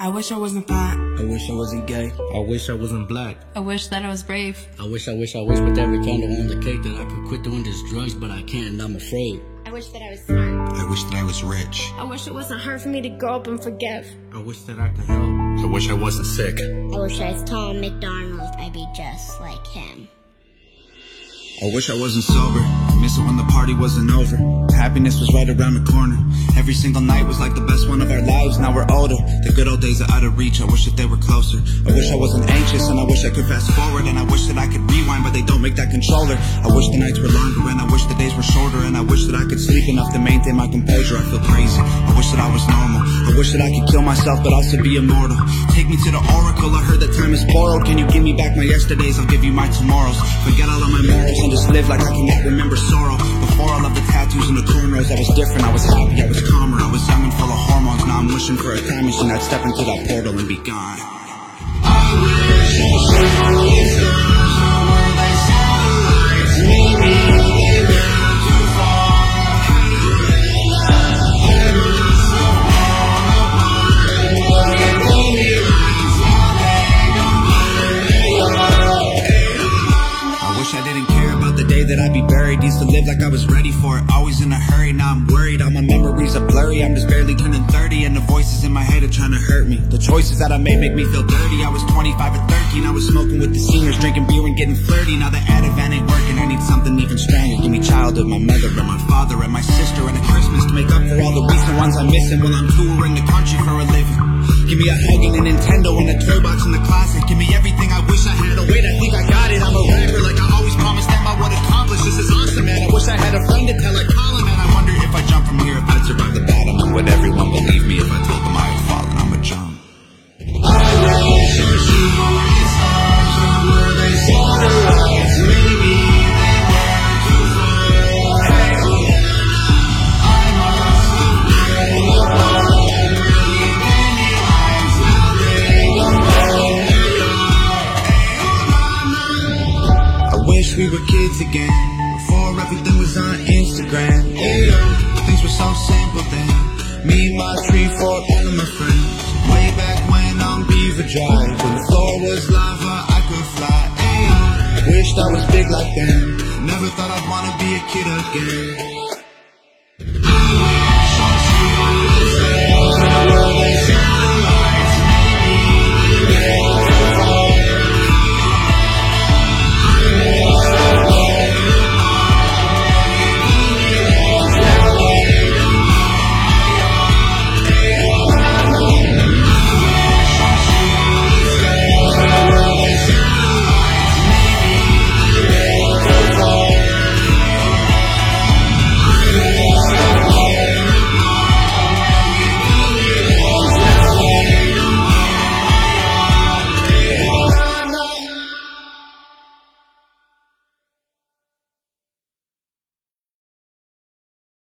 I wish I wasn't fat. I wish I wasn't gay. I wish I wasn't black. I wish that I was brave. I wish, I wish, I wish with every candle on the cake that I could quit doing these drugs, but I can't and I'm afraid. I wish that I was smart. I wish that I was rich. I wish it wasn't hard for me to grow up and forgive. I wish that I could help. I wish I wasn't sick. I wish I was Tom MacDonald. I'd be just like him. I wish I wasn't sober. Miss it when the party wasn't over. Happiness was right around the corner. Every single night was like the best one of our lives. Now we're older. The good old days are out of reach. I wish that they were closer. I wish I wasn't anxious and I wish I could fast forward. And I wish that I could rewind, but they don't make that controller. I wish the nights were longer and I wish the days were shorter. And I wish that I could sleep enough to maintain my composure. I feel crazy. I wish that I was normal. I wish that I could kill myself, but also be immortal. Take me to the oracle. I heard that time is borrowed. Can you give me back my yesterdays? I'll give you my tomorrows. Forget all of my live like I cannot remember sorrow. Before all of the tattoos and the cornrows, I was different. I was happy. I was calmer. I was young and full of hormones. Now I'm wishing for a time machine. I'd step into that portal and be gone. I to live like I was ready for it, always in a hurry. Now I'm worried, all my memories are blurry. I'm just barely turning 30, and the voices in my head are trying to hurt me. The choices that I made make me feel dirty. I was 25 or 13, I was smoking with the seniors, drinking beer and getting flirty. Now the Ativan ain't working, I need something even stronger. Give me childhood, my mother and my father and my sister, and a Christmas to make up for all the recent ones I'm missing while I'm touring the country for a living. Give me a hug and a Nintendo and a toy box in the closet. Give me everything I wish I had. Oh wait, I think I got it. I'm a rapper we were kids again. Before everything was on Instagram. Ayo, Things were so simple then. Me, my tree all of my friends. Way back when on Beaver Drive When the floor was lava, I could fly. Ayo, Wished I was big like them. Never thought I'd wanna be a kid again